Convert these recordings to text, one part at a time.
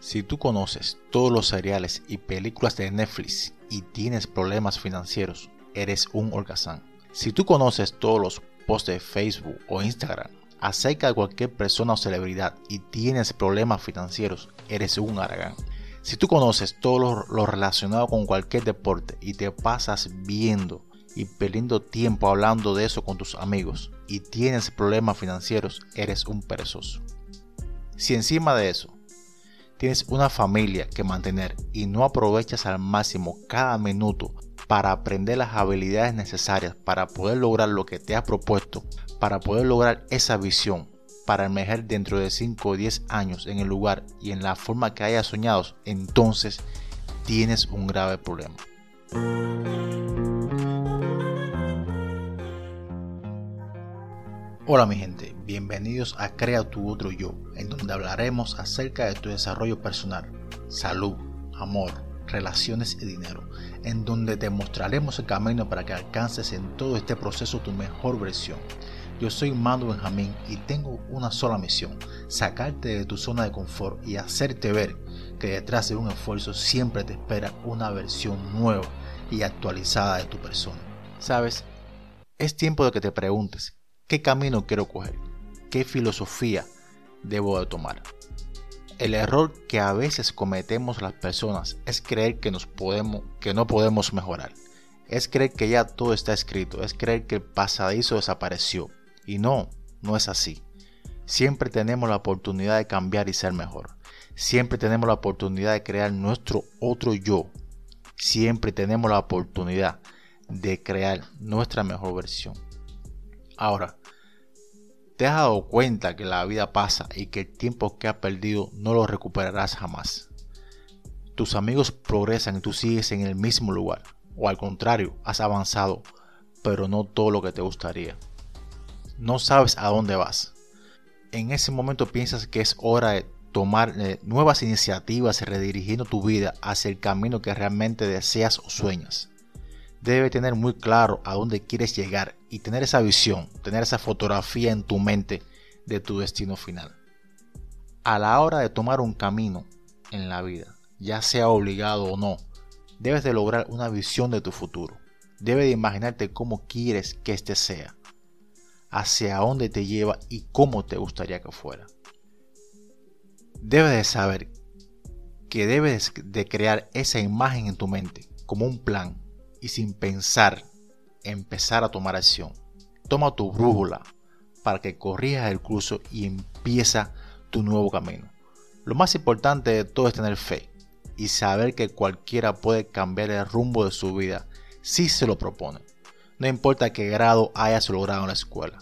Si tú conoces todos los seriales y películas de Netflix y tienes problemas financieros, eres un holgazán. Si tú conoces todos los posts de Facebook o Instagram acerca de cualquier persona o celebridad y tienes problemas financieros, eres un aragán. Si tú conoces todo lo, relacionado con cualquier deporte y te pasas viendo y perdiendo tiempo hablando de eso con tus amigos y tienes problemas financieros, eres un perezoso. Si encima de eso tienes una familia que mantener y no aprovechas al máximo cada minuto para aprender las habilidades necesarias para poder lograr lo que te has propuesto, para poder lograr esa visión, para emerger dentro de 5 o 10 años en el lugar y en la forma que hayas soñado, entonces tienes un grave problema. Hola mi gente, bienvenidos a Crea tu otro yo, en donde hablaremos acerca de tu desarrollo personal, salud, amor, relaciones y dinero, en donde te mostraremos el camino para que alcances en todo este proceso tu mejor versión. Yo soy Mando Benjamín y tengo una sola misión, sacarte de tu zona de confort y hacerte ver que detrás de un esfuerzo siempre te espera una versión nueva y actualizada de tu persona. Sabes, es tiempo de que te preguntes, ¿qué camino quiero coger? ¿Qué filosofía debo de tomar? El error que a veces cometemos las personas es creer que, que no podemos mejorar. Es creer que ya todo está escrito, es creer que el pasadizo desapareció, y no, no es así. Siempre tenemos la oportunidad de cambiar y ser mejor. Siempre tenemos la oportunidad de crear nuestro otro yo. Siempre tenemos la oportunidad de crear nuestra mejor versión. Ahora, ¿te has dado cuenta que la vida pasa y que el tiempo que has perdido no lo recuperarás jamás? Tus amigos progresan y tú sigues en el mismo lugar. O al contrario, has avanzado, pero no todo lo que te gustaría no sabes a dónde vas. En ese momento piensas que es hora de tomar eh, nuevas iniciativas redirigiendo tu vida hacia el camino que realmente deseas o sueñas. Debe tener muy claro a dónde quieres llegar y tener esa visión, tener esa fotografía en tu mente de tu destino final. A la hora de tomar un camino en la vida, ya sea obligado o no, debes de lograr una visión de tu futuro. Debes de imaginarte cómo quieres que éste sea hacia dónde te lleva y cómo te gustaría que fuera. Debes de saber que debes de crear esa imagen en tu mente como un plan y sin pensar empezar a tomar acción. Toma tu brújula para que corrijas el curso y empieza tu nuevo camino. Lo más importante de todo es tener fe y saber que cualquiera puede cambiar el rumbo de su vida si se lo propone. No importa qué grado hayas logrado en la escuela.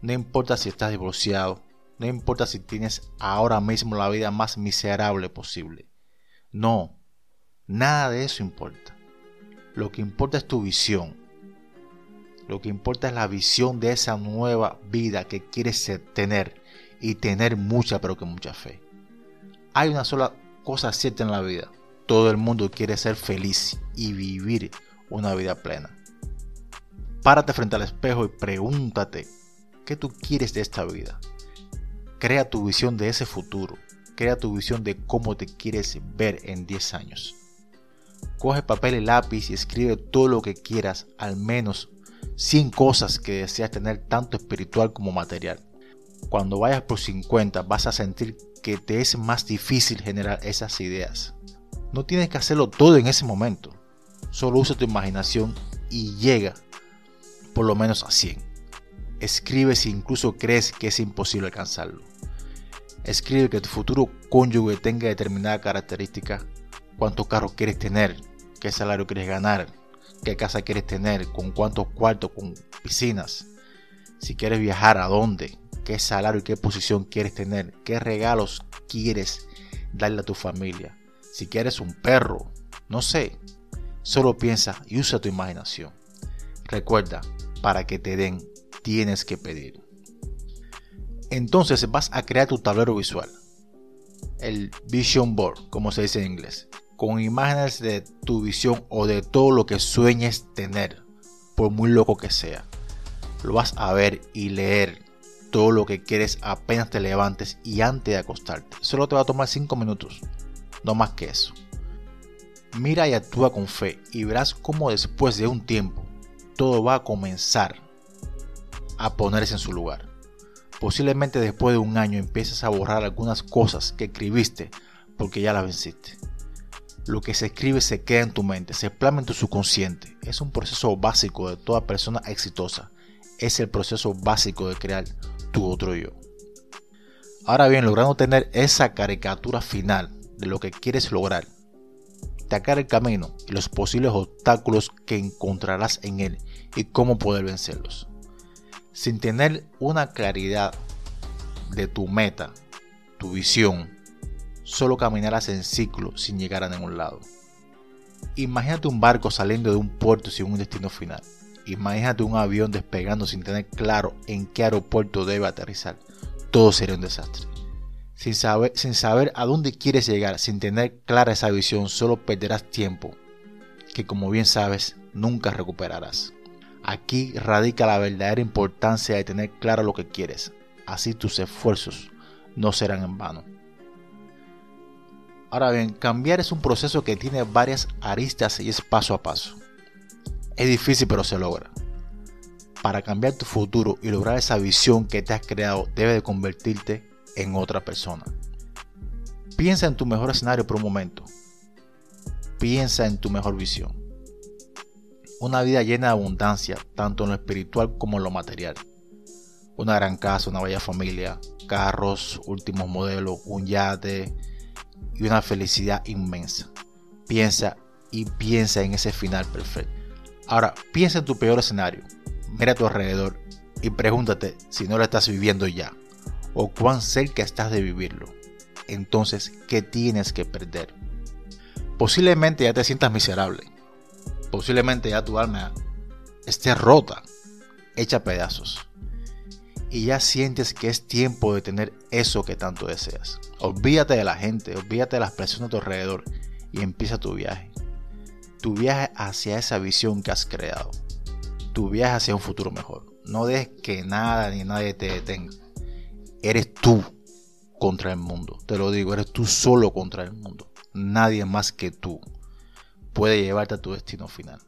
No importa si estás divorciado. No importa si tienes ahora mismo la vida más miserable posible. No, nada de eso importa. Lo que importa es tu visión. Lo que importa es la visión de esa nueva vida que quieres tener y tener mucha, pero que mucha fe. Hay una sola cosa cierta en la vida. Todo el mundo quiere ser feliz y vivir una vida plena. Párate frente al espejo y pregúntate, ¿qué tú quieres de esta vida? Crea tu visión de ese futuro. Crea tu visión de cómo te quieres ver en 10 años. Coge papel y lápiz y escribe todo lo que quieras, al menos 100 cosas que deseas tener tanto espiritual como material. Cuando vayas por 50 vas a sentir que te es más difícil generar esas ideas. No tienes que hacerlo todo en ese momento. Solo usa tu imaginación y llega por lo menos a 100. Escribe si incluso crees que es imposible alcanzarlo. Escribe que tu futuro cónyuge tenga determinada característica, cuántos carros quieres tener, qué salario quieres ganar, qué casa quieres tener, con cuántos cuartos, con piscinas, si quieres viajar, a dónde, qué salario y qué posición quieres tener, qué regalos quieres darle a tu familia, si quieres un perro, no sé, solo piensa y usa tu imaginación. Recuerda, para que te den, tienes que pedir. Entonces vas a crear tu tablero visual, el vision board, como se dice en inglés, con imágenes de tu visión o de todo lo que sueñes tener, por muy loco que sea. Lo vas a ver y leer todo lo que quieres apenas te levantes y antes de acostarte. Solo te va a tomar 5 minutos. no más que eso. Mira y actúa con fe y verás cómo después de un tiempo todo va a comenzar a ponerse en su lugar. Posiblemente después de un año empieces a borrar algunas cosas que escribiste porque ya las venciste. Lo que se escribe se queda en tu mente, se plasma en tu subconsciente. Es un proceso básico de toda persona exitosa. Es el proceso básico de crear tu otro yo. Ahora bien, logrando tener esa caricatura final de lo que quieres lograr, destacar el camino y los posibles obstáculos que encontrarás en él y cómo poder vencerlos. Sin tener una claridad de tu meta, tu visión, solo caminarás en ciclo sin llegar a ningún lado. Imagínate un barco saliendo de un puerto sin un destino final. Imagínate un avión despegando sin tener claro en qué aeropuerto debe aterrizar. Todo sería un desastre. Sin saber, sin saber a dónde quieres llegar, sin tener clara esa visión, solo perderás tiempo, que como bien sabes, nunca recuperarás. Aquí radica la verdadera importancia de tener claro lo que quieres, así tus esfuerzos no serán en vano. Ahora bien, cambiar es un proceso que tiene varias aristas y es paso a paso. Es difícil pero se logra. Para cambiar tu futuro y lograr esa visión que te has creado, debes de convertirte en otra persona. Piensa en tu mejor escenario por un momento. Piensa en tu mejor visión. Una vida llena de abundancia, tanto en lo espiritual como en lo material. Una gran casa, una bella familia, carros, últimos modelos, un yate y una felicidad inmensa. Piensa y piensa en ese final perfecto. Ahora, piensa en tu peor escenario. Mira a tu alrededor y pregúntate si no lo estás viviendo ya o cuán cerca estás de vivirlo. Entonces, ¿qué tienes que perder? Posiblemente ya te sientas miserable. Posiblemente ya tu alma esté rota, hecha pedazos. Y ya sientes que es tiempo de tener eso que tanto deseas. Olvídate de la gente, olvídate de las personas a tu alrededor y empieza tu viaje. Tu viaje hacia esa visión que has creado. Tu viaje hacia un futuro mejor. No dejes que nada ni nadie te detenga eres tú contra el mundo. Te lo digo, eres tú solo contra el mundo. Nadie más que tú puede llevarte a tu destino final.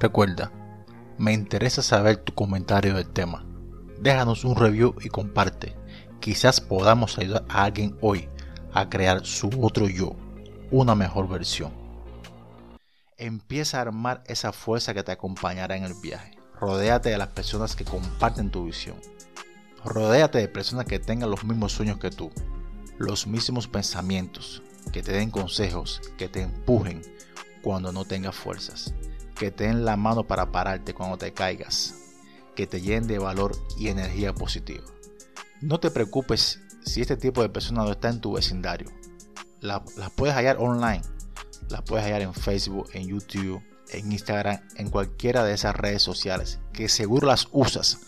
Recuerda, me interesa saber tu comentario del tema. Déjanos un review y comparte. Quizás podamos ayudar a alguien hoy a crear su otro yo, una mejor versión. Empieza a armar esa fuerza que te acompañará en el viaje. Rodéate de las personas que comparten tu visión. Rodéate de personas que tengan los mismos sueños que tú, los mismos pensamientos, que te den consejos, que te empujen cuando no tengas fuerzas, que te la mano para pararte cuando te caigas, que te llenen de valor y energía positiva. No te preocupes si este tipo de personas no está en tu vecindario. las puedes hallar online las puedes hallar en Facebook, en YouTube, en Instagram, en cualquiera de esas redes sociales, que seguro las usas,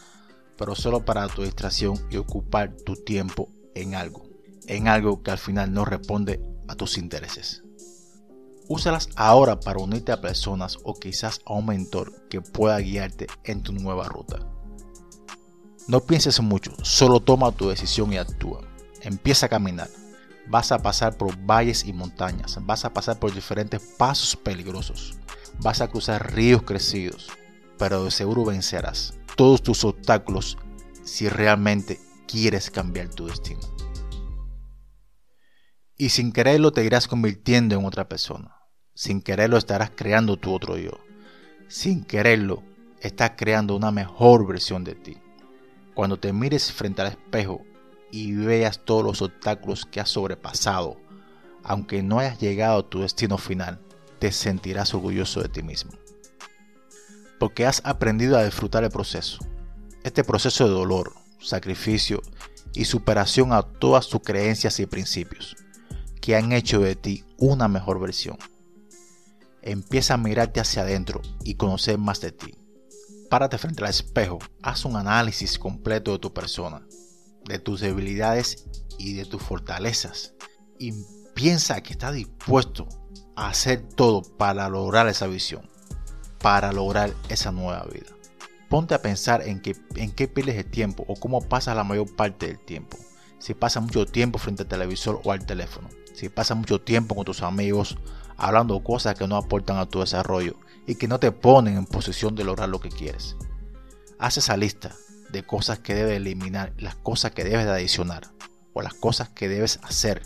pero solo para tu distracción y ocupar tu tiempo en algo, en algo que al final no responde a tus intereses. Úsalas ahora para unirte a personas o quizás a un mentor que pueda guiarte en tu nueva ruta. No pienses mucho, solo toma tu decisión y actúa. Empieza a caminar vas a pasar por valles y montañas, vas a pasar por diferentes pasos peligrosos, vas a cruzar ríos crecidos, pero de seguro vencerás todos tus obstáculos si realmente quieres cambiar tu destino. Y sin quererlo te irás convirtiendo en otra persona. Sin quererlo estarás creando tu otro yo. Sin quererlo estás creando una mejor versión de ti. Cuando te mires frente al espejo y veas todos los obstáculos que has sobrepasado, aunque no hayas llegado a tu destino final, te sentirás orgulloso de ti mismo. Porque has aprendido a disfrutar el proceso. Este proceso de dolor, sacrificio y superación a todas tus creencias y principios que han hecho de ti una mejor versión. Empieza a mirarte hacia adentro y conocer más de ti. Párate frente al espejo, haz un análisis completo de tu persona de tus debilidades y de tus fortalezas. Y piensa que estás dispuesto a hacer todo para lograr esa visión, para lograr esa nueva vida. ponte a pensar en, qué pierdes el tiempo o cómo pasas la mayor parte del tiempo. Si pasas mucho tiempo frente al televisor o al teléfono. Si pasas mucho tiempo con tus amigos hablando cosas que no aportan a tu desarrollo y que no te ponen en posición de lograr lo que quieres. Haz esa lista de cosas que debes eliminar, las cosas que debes de adicionar o las cosas que debes hacer.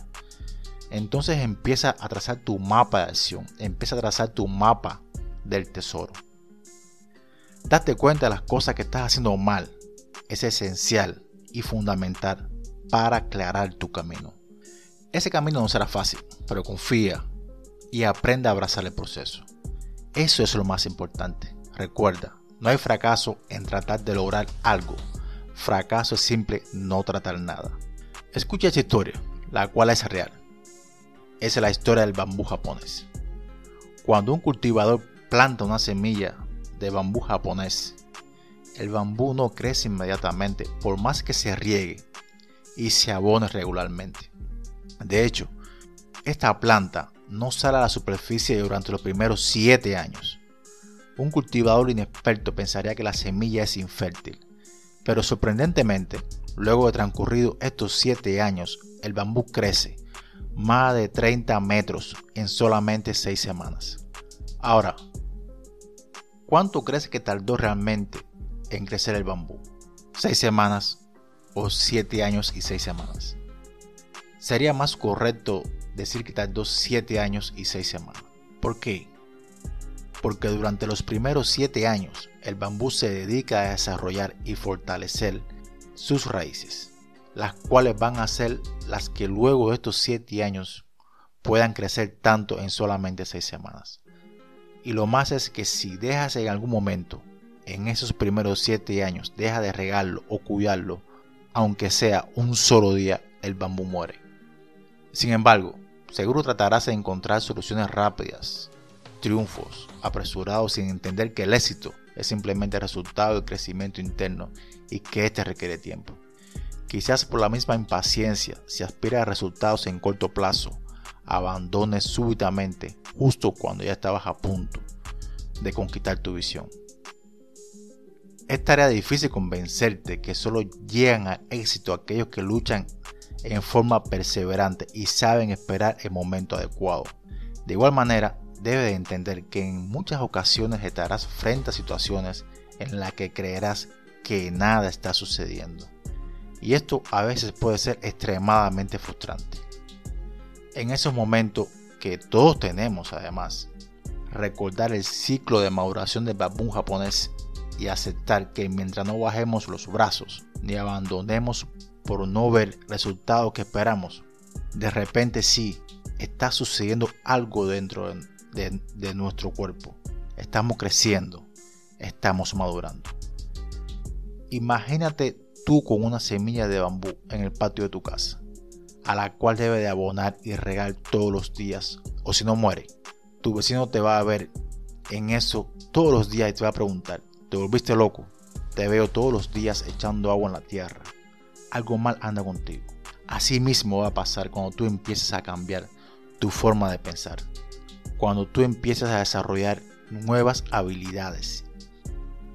Entonces empieza a trazar tu mapa de acción, empieza a trazar tu mapa del tesoro. Date cuenta de las cosas que estás haciendo mal. Es esencial y fundamental para aclarar tu camino. Ese camino no será fácil, pero confía y aprende a abrazar el proceso. Eso es lo más importante. Recuerda, no hay fracaso en tratar de lograr algo. Fracaso es simple no tratar nada. Escucha esta historia, la cual es real. Es la historia del bambú japonés. Cuando un cultivador planta una semilla de bambú japonés, el bambú no crece inmediatamente por más que se riegue y se abone regularmente. De hecho, esta planta no sale a la superficie durante los primeros 7 años. Un cultivador inexperto pensaría que la semilla es infértil, pero sorprendentemente, luego de transcurrido estos 7 años, el bambú crece más de 30 metros en solamente 6 semanas. Ahora, ¿Cuánto crees que tardó realmente en crecer el bambú? ¿Seis semanas o siete años y seis semanas? Sería más correcto decir que tardó siete años y seis semanas. ¿Por qué? Porque durante los primeros siete años el bambú se dedica a desarrollar y fortalecer sus raíces, las cuales van a ser las que luego de estos siete años puedan crecer tanto en solamente seis semanas. Y lo más es que si dejas en algún momento, en esos primeros 7 años, deja de regarlo o cuidarlo, aunque sea un solo día, el bambú muere. Sin embargo, seguro tratarás de encontrar soluciones rápidas, triunfos, apresurados sin entender que el éxito es simplemente el resultado del crecimiento interno y que éste requiere tiempo. Quizás por la misma impaciencia, si aspiras a resultados en corto plazo, abandones súbitamente justo cuando ya estabas a punto de conquistar tu visión. Es tarea difícil convencerte que solo llegan al éxito aquellos que luchan en forma perseverante y saben esperar el momento adecuado. De igual manera, debes de entender que en muchas ocasiones estarás frente a situaciones en las que creerás que nada está sucediendo. Y esto a veces puede ser extremadamente frustrante. En esos momentos que todos tenemos además, recordar el ciclo de maduración del bambú japonés y aceptar que mientras no bajemos los brazos ni abandonemos por no ver resultados que esperamos, de repente sí está sucediendo algo dentro de, nuestro cuerpo. Estamos creciendo, estamos madurando. Imagínate tú con una semilla de bambú en el patio de tu casa a la cual debe de abonar y regar todos los días, o si no muere. Tu vecino te va a ver en eso todos los días y te va a preguntar, ¿te volviste loco? Te veo todos los días echando agua en la tierra. Algo mal anda contigo. Así mismo va a pasar cuando tú empieces a cambiar tu forma de pensar. Cuando tú empieces a desarrollar nuevas habilidades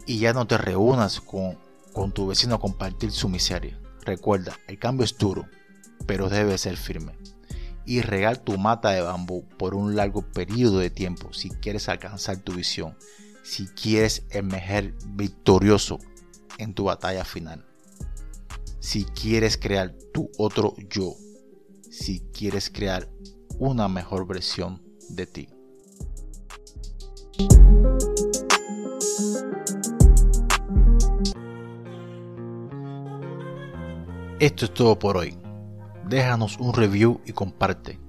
y ya no te reúnas con, con tu vecino a compartir su miseria. Recuerda, el cambio es duro, pero debe ser firme. Y regar tu mata de bambú por un largo periodo de tiempo si quieres alcanzar tu visión, si quieres emerger victorioso en tu batalla final. Si quieres crear tu otro yo, si quieres crear una mejor versión de ti. Esto es todo por hoy déjanos un review y comparte.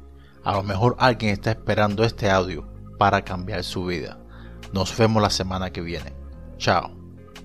A lo mejor alguien está esperando este audio para cambiar su vida. Nos vemos la semana que viene. Chao.